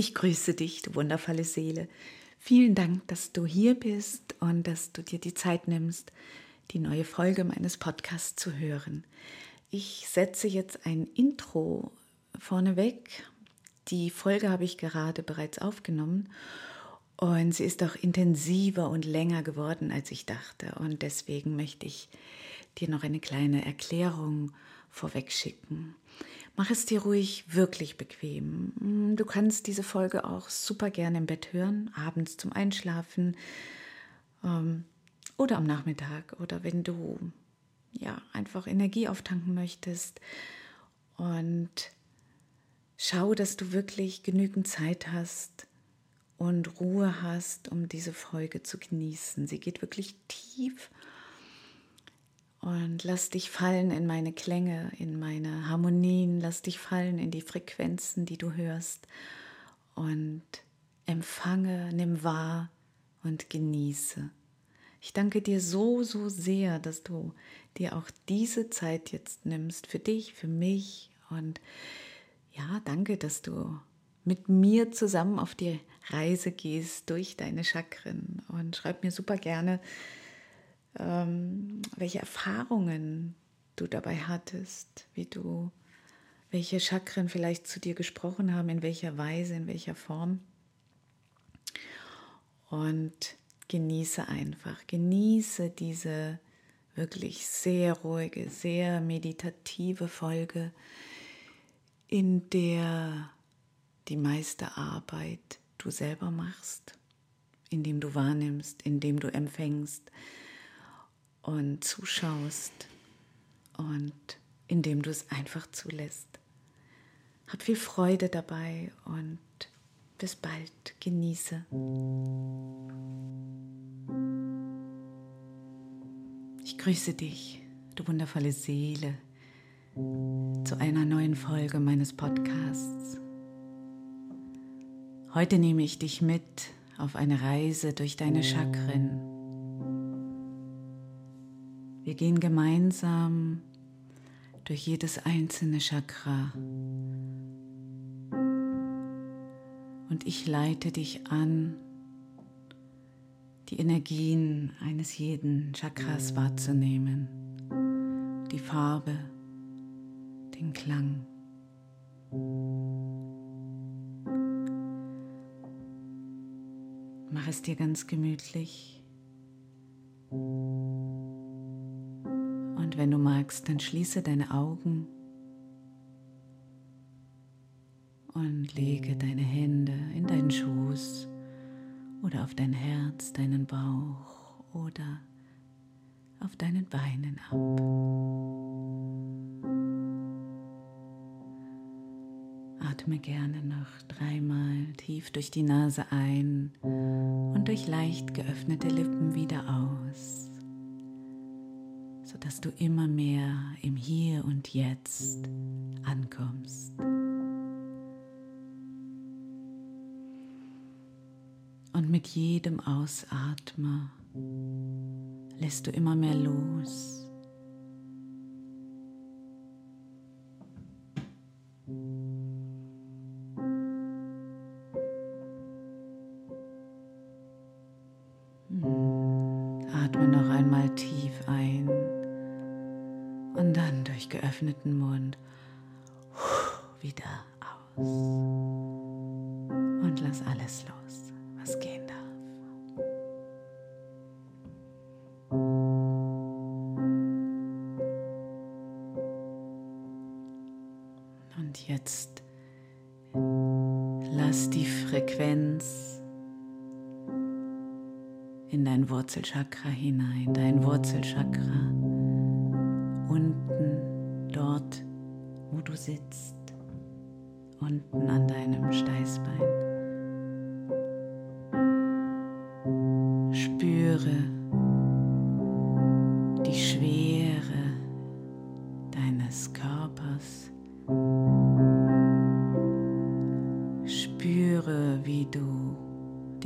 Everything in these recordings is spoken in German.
Ich grüße dich, du wundervolle Seele. Vielen Dank, dass du hier bist und dass du dir die Zeit nimmst, die neue Folge meines Podcasts zu hören. Ich setze jetzt ein Intro vorneweg. Die Folge habe ich gerade bereits aufgenommen und sie ist auch intensiver und länger geworden, als ich dachte. Und deswegen möchte ich dir noch eine kleine Erklärung vorweg schicken. Mach es dir ruhig wirklich bequem. Mm, du kannst diese Folge auch super gerne im Bett hören, abends zum Einschlafen ähm, oder am Nachmittag oder wenn du ja einfach Energie auftanken möchtest und schau, dass du wirklich genügend Zeit hast und Ruhe hast, um diese Folge zu genießen. Sie geht wirklich tief und lass dich fallen in meine Klänge, in meine Harmonien, lass dich fallen in die Frequenzen, die du hörst. Und empfange, nimm wahr und genieße. Ich danke dir so, so sehr, dass du dir auch diese Zeit jetzt nimmst für dich, für mich. Und ja, danke, dass du mit mir zusammen auf die Reise gehst durch deine Chakren. Und schreib mir super gerne, ähm, welche Erfahrungen du dabei hattest, wie du, welche Chakren vielleicht zu dir gesprochen haben, in welcher Weise, in welcher Form. Und genieße einfach, genieße diese wirklich sehr ruhige, sehr meditative Folge, in der die meiste Arbeit du selber machst, indem du wahrnimmst, indem du empfängst, und zuschaust und indem du es einfach zulässt. Hab viel Freude dabei und bis bald. Genieße. Ich grüße dich, du wundervolle Seele, zu einer neuen Folge meines Podcasts. Heute nehme ich dich mit auf eine Reise durch deine Chakren wir gehen gemeinsam durch jedes einzelne Chakra. Und ich leite dich an, die Energien eines jeden Chakras wahrzunehmen, die Farbe, den Klang. Mach es dir ganz gemütlich. Und wenn du magst, dann schließe deine Augen und lege deine Hände in deinen Schoß oder auf dein Herz, deinen Bauch oder auf deinen Beinen ab. Atme gerne noch dreimal tief durch die Nase ein und durch leicht geöffnete Lippen wieder aus sodass du immer mehr im Hier und Jetzt ankommst. Und mit jedem Ausatmen lässt du immer mehr los.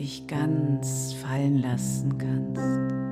Dich ganz fallen lassen kannst.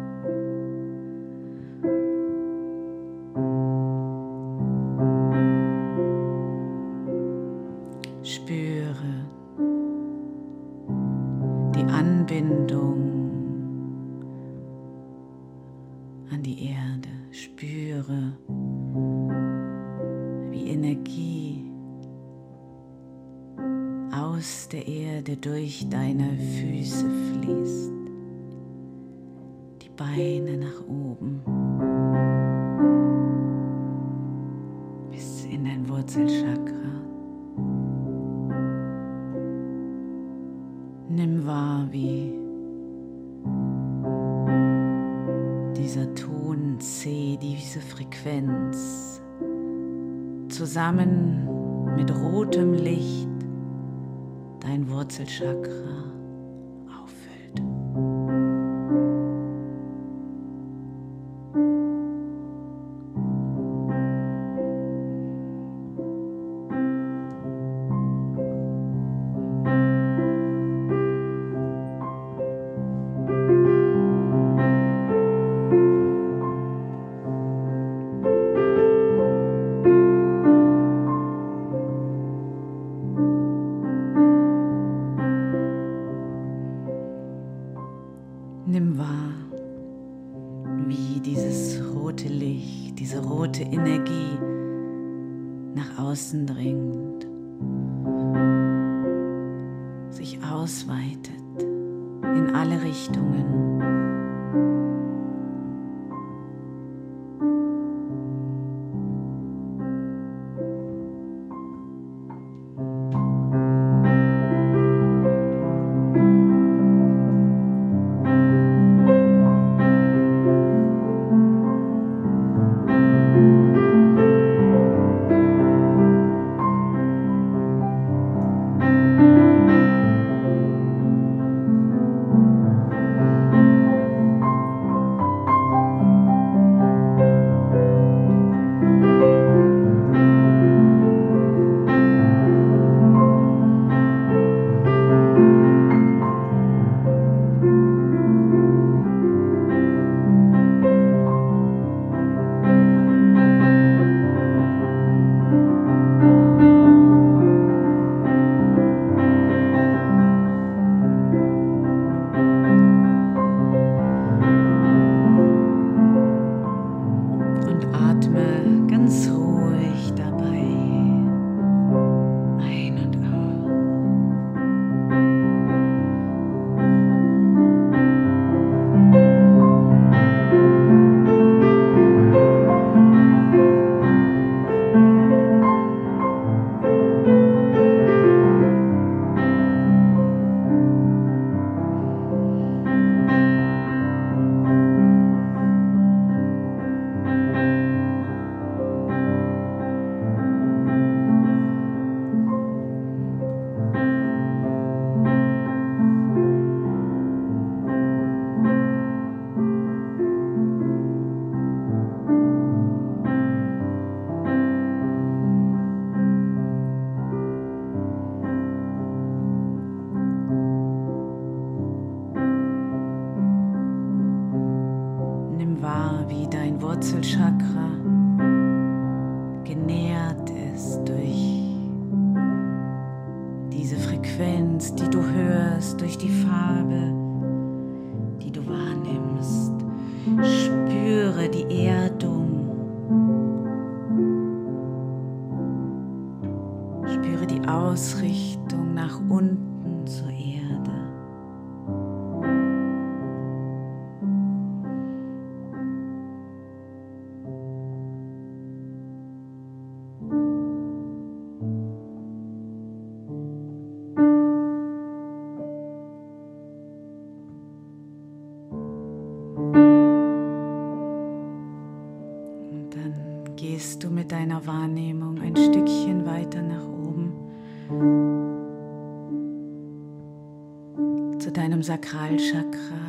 Dann gehst du mit deiner Wahrnehmung ein Stückchen weiter nach oben zu deinem Sakralchakra.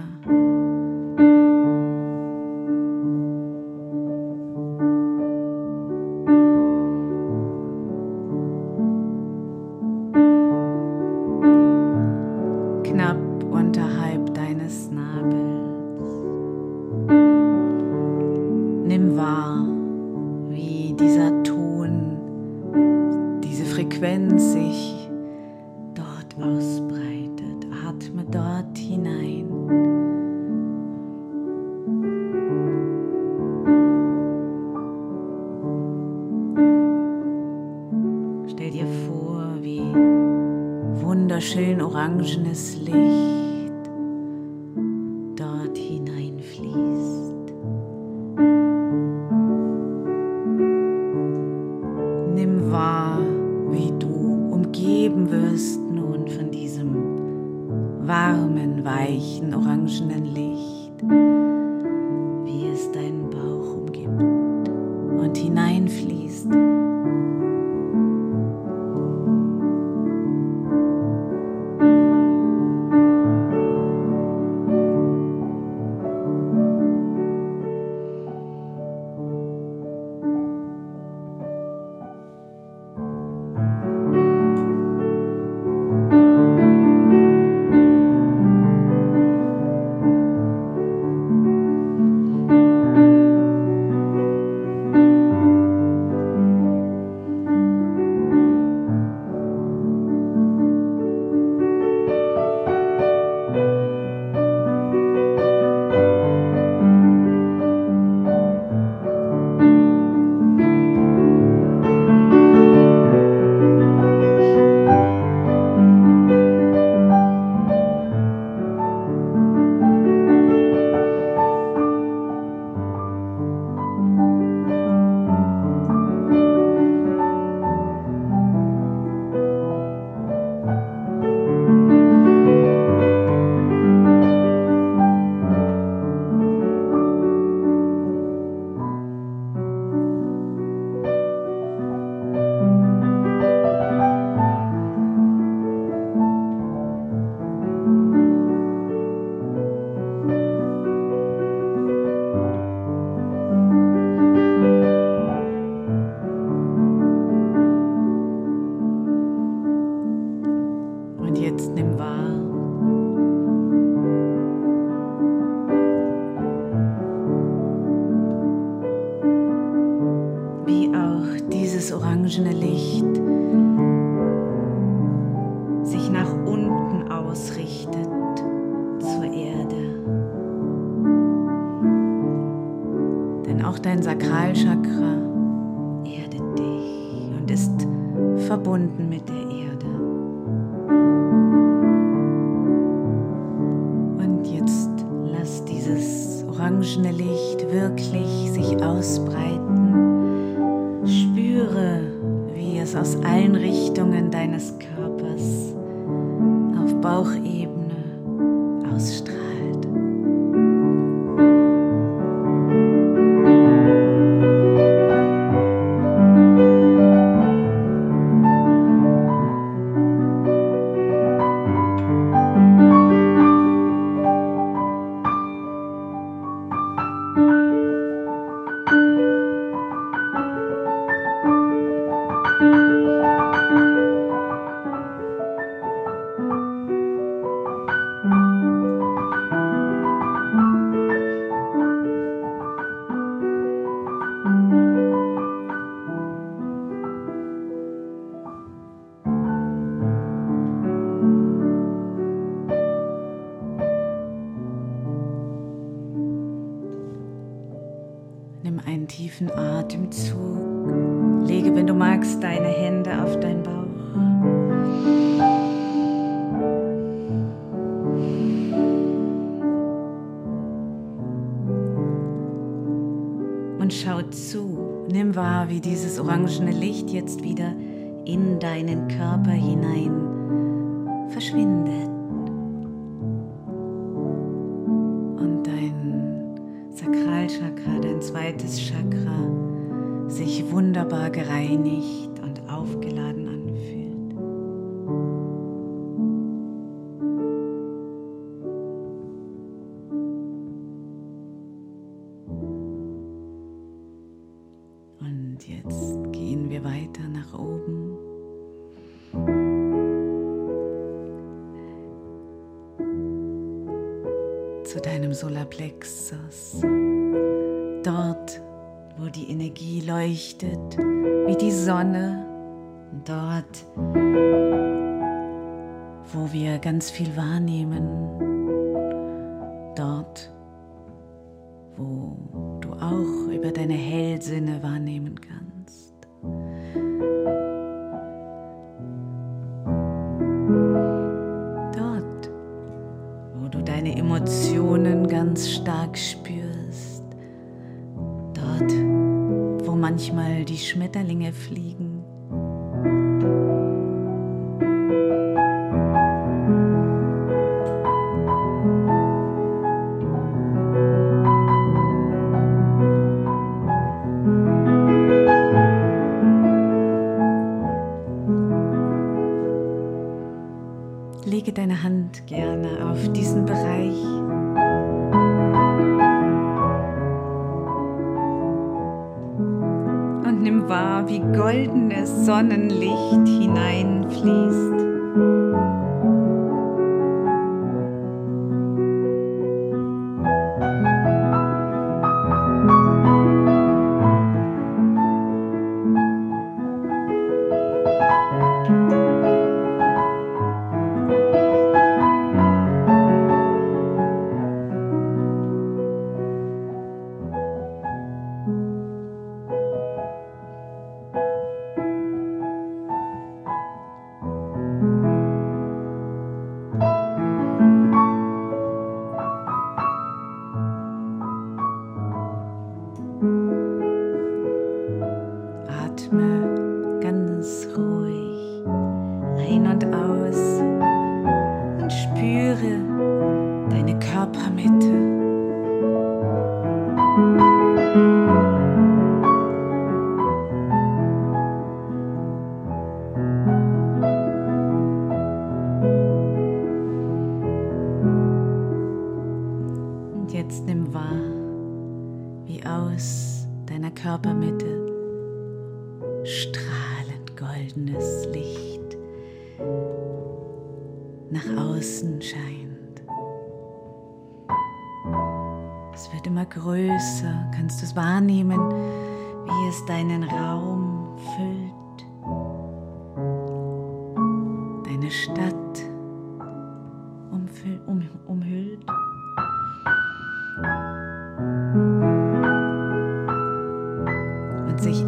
Spüre, wie es aus allen Richtungen deines Körpers auf Bauchebene ausstrahlt. und schau zu. Nimm wahr, wie dieses orangene Licht jetzt wieder in deinen Körper hinein verschwindet. Und dein Sakralchakra, dein zweites Chakra, sich wunderbar gereinigt. deine Emotionen ganz stark spürst. Dort, wo manchmal die Schmetterlinge fliegen.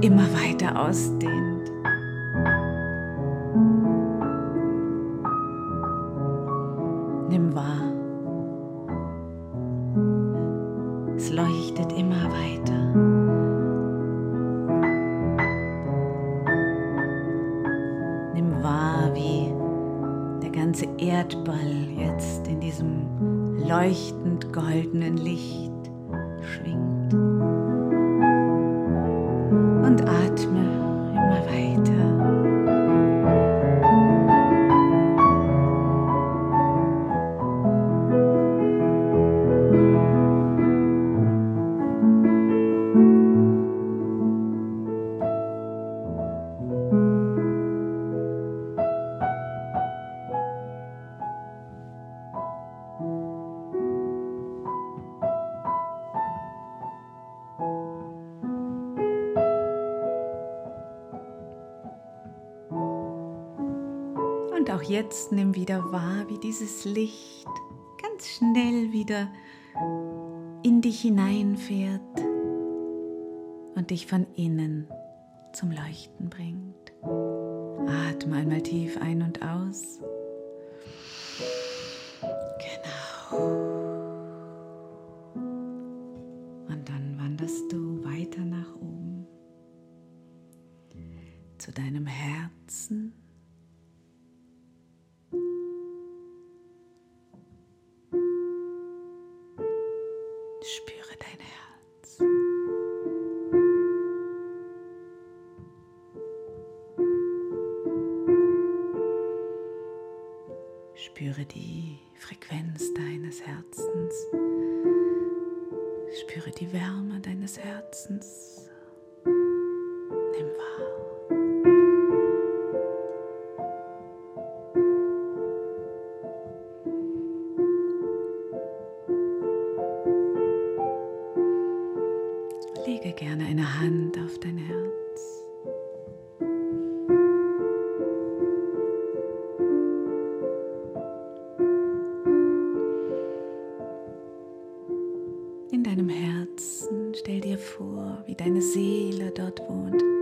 immer weiter ausdehnen. dieses Licht ganz schnell wieder in dich hineinfährt und dich von innen zum Leuchten bringt. Atme einmal tief ein und aus. Genau. Vor, wie deine Seele dort wohnt.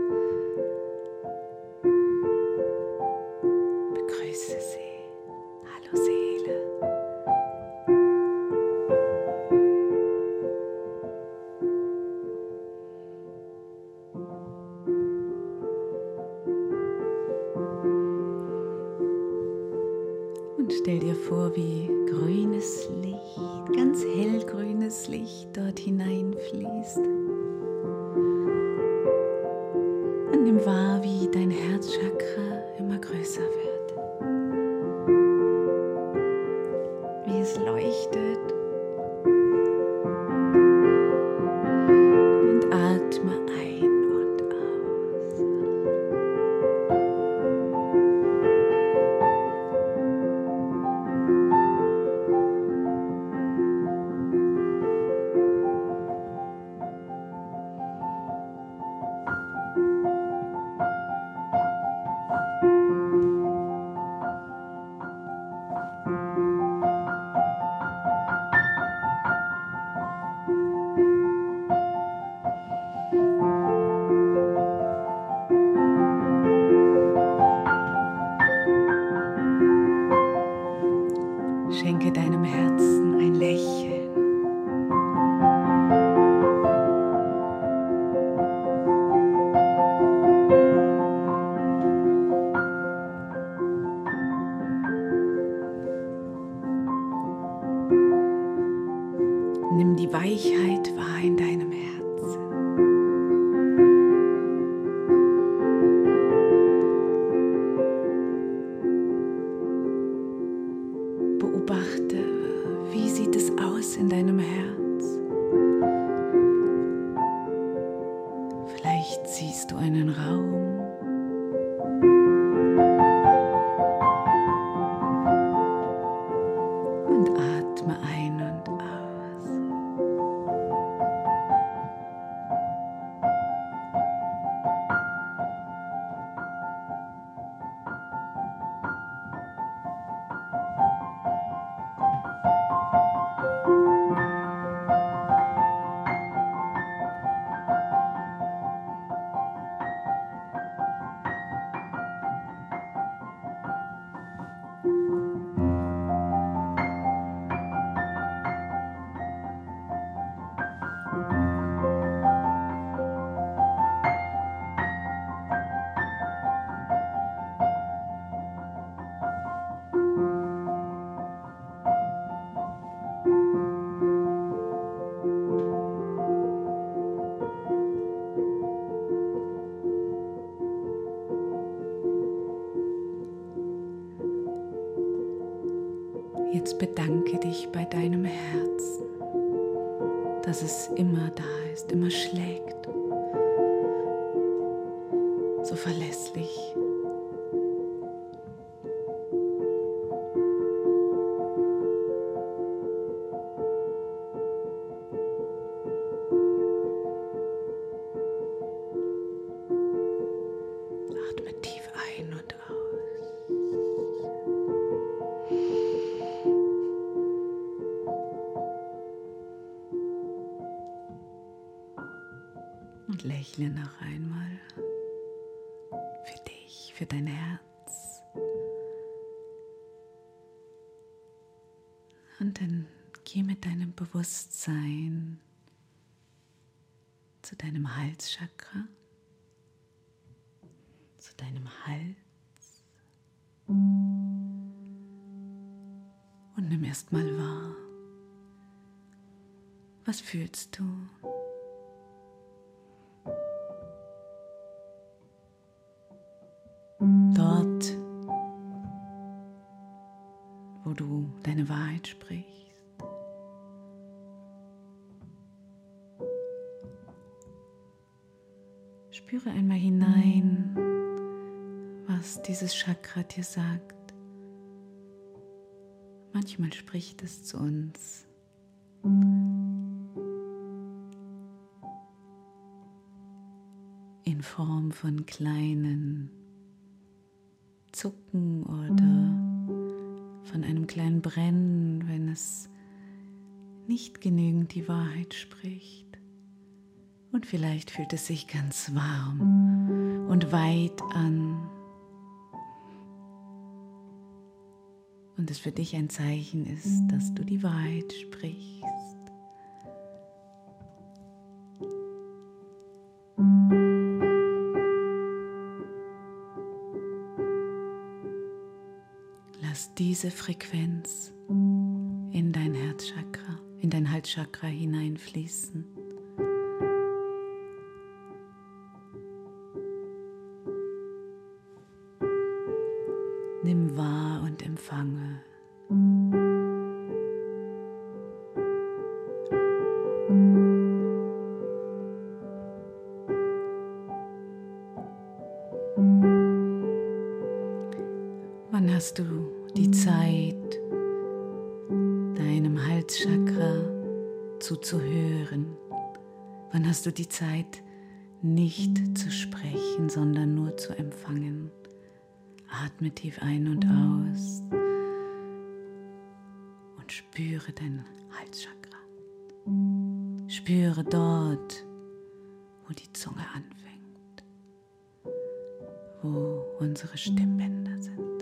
Jetzt Halschakra, zu deinem Hals und nimm erst mal wahr, was fühlst du? Dort, wo du deine Wahrheit sprichst. Hinein, was dieses Chakra dir sagt. Manchmal spricht es zu uns. In Form von kleinen Zucken oder von einem kleinen Brennen, wenn es nicht genügend die Wahrheit spricht. Und vielleicht fühlt es sich ganz warm und weit an. Und es für dich ein Zeichen ist, dass du die Wahrheit sprichst. Lass diese Frequenz in dein Herzchakra, in dein Halschakra hineinfließen. Hast du die Zeit, deinem Halschakra zuzuhören? Wann hast du die Zeit, nicht zu sprechen, sondern nur zu empfangen? Atme tief ein und aus und spüre dein Halschakra. Spüre dort, wo die Zunge anfängt, wo unsere Stimmbänder sind.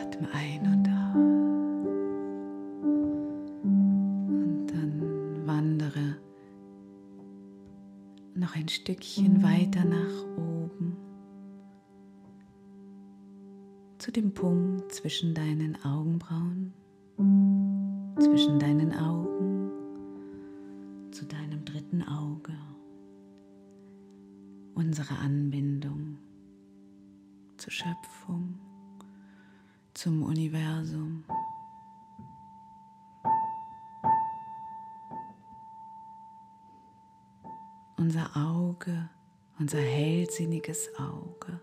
Atme ein und aus. Und dann wandere noch ein Stückchen weiter nach oben zu dem Punkt zwischen deinen Augenbrauen, zwischen deinen Augen, zu deinem dritten Auge, unsere Anbindung zum Universum. Unser Auge, unser hellsinniges Auge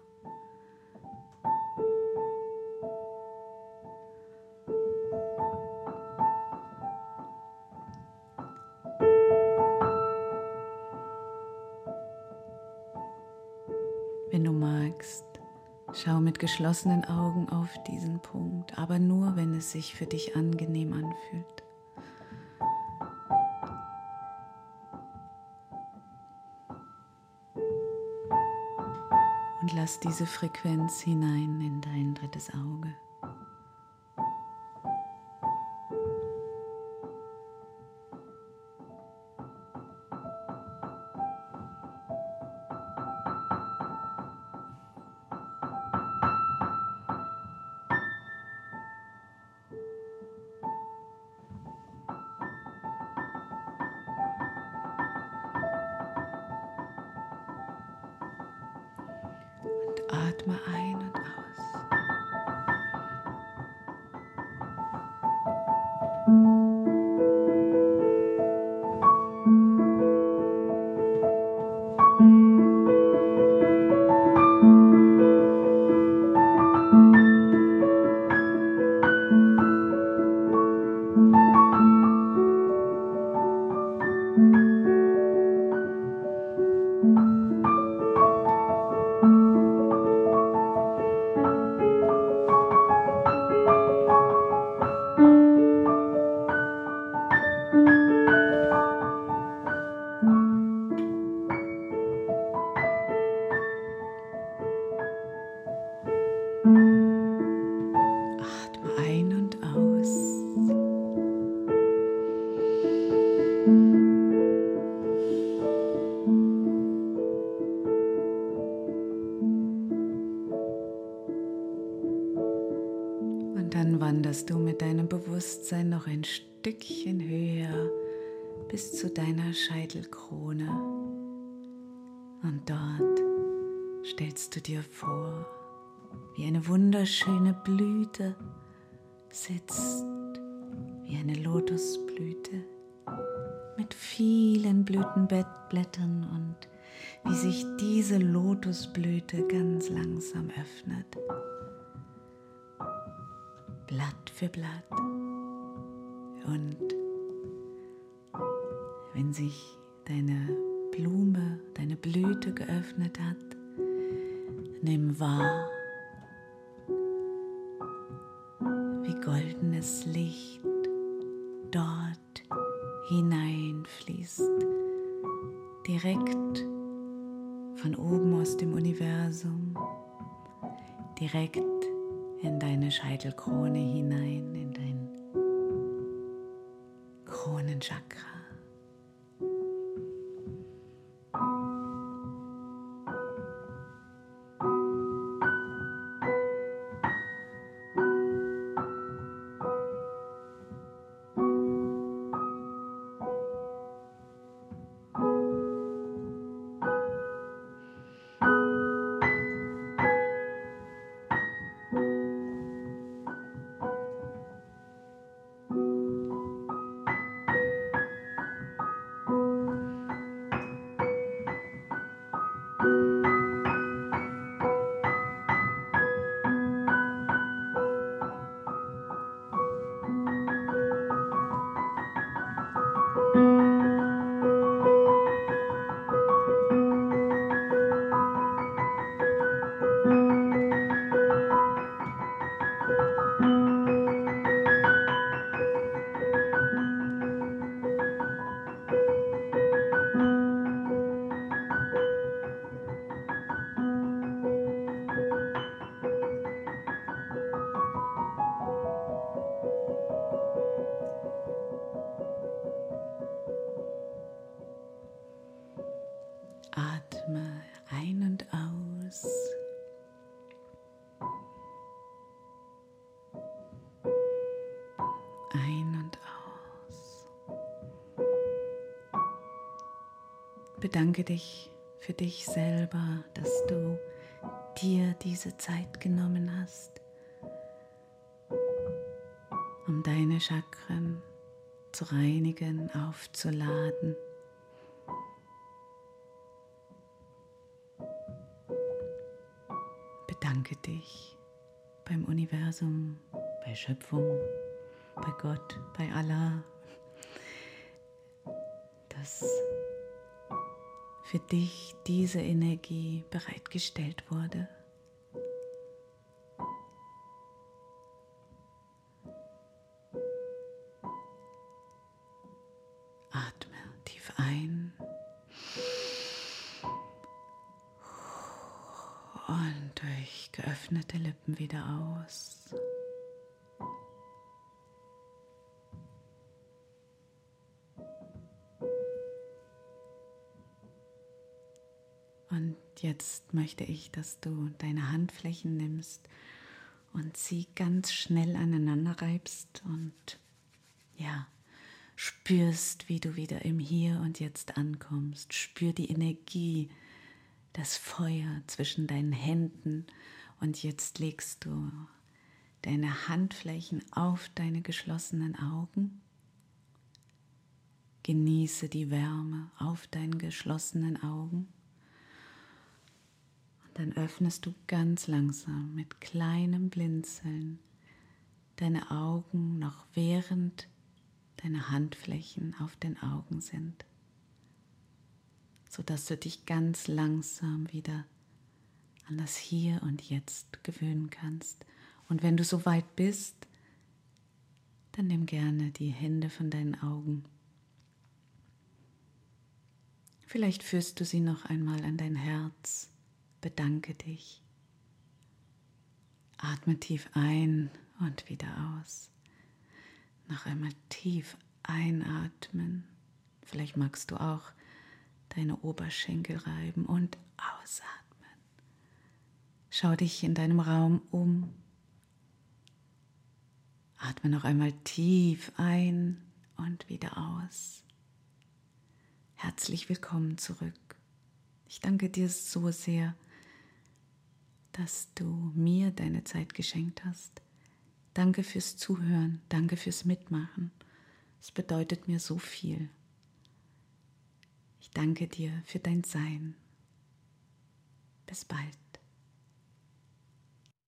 geschlossenen Augen auf diesen Punkt, aber nur, wenn es sich für dich angenehm anfühlt. Und lass diese Frequenz hinein in dein drittes Auge. Sitzt, wie eine Lotusblüte mit vielen Blütenblättern und wie sich diese Lotusblüte ganz langsam öffnet. Blatt für Blatt. Und wenn sich deine Blume, deine Blüte geöffnet hat, nimm wahr, goldenes Licht dort hineinfließt, direkt von oben aus dem Universum, direkt in deine Scheitelkrone hinein, in dein Kronenchakra. Bedanke dich für dich selber, dass du dir diese Zeit genommen hast, um deine Chakren zu reinigen, aufzuladen. Bedanke dich beim Universum, bei Schöpfung, bei Gott, bei Allah, dass für dich diese Energie bereitgestellt wurde. Atme tief ein und durch geöffnete Lippen wieder aus. Jetzt möchte ich, dass du deine Handflächen nimmst und sie ganz schnell aneinander reibst und ja, spürst, wie du wieder im Hier und Jetzt ankommst. Spür die Energie, das Feuer zwischen deinen Händen und jetzt legst du deine Handflächen auf deine geschlossenen Augen. Genieße die Wärme auf deinen geschlossenen Augen. Dann öffnest du ganz langsam mit kleinem Blinzeln deine Augen noch während deine Handflächen auf den Augen sind, sodass du dich ganz langsam wieder an das Hier und Jetzt gewöhnen kannst. Und wenn du so weit bist, dann nimm gerne die Hände von deinen Augen. Vielleicht führst du sie noch einmal an dein Herz bedanke dich. Atme tief ein und wieder aus. Noch einmal tief einatmen. Vielleicht magst du auch deine Oberschenkel reiben und ausatmen. Schau dich in deinem Raum um. Atme noch einmal tief ein und wieder aus. Herzlich willkommen zurück. Ich danke dir so sehr dass du mir deine Zeit geschenkt hast. Danke fürs Zuhören, danke fürs Mitmachen. Es bedeutet mir so viel. Ich danke dir für dein Sein. Bis bald.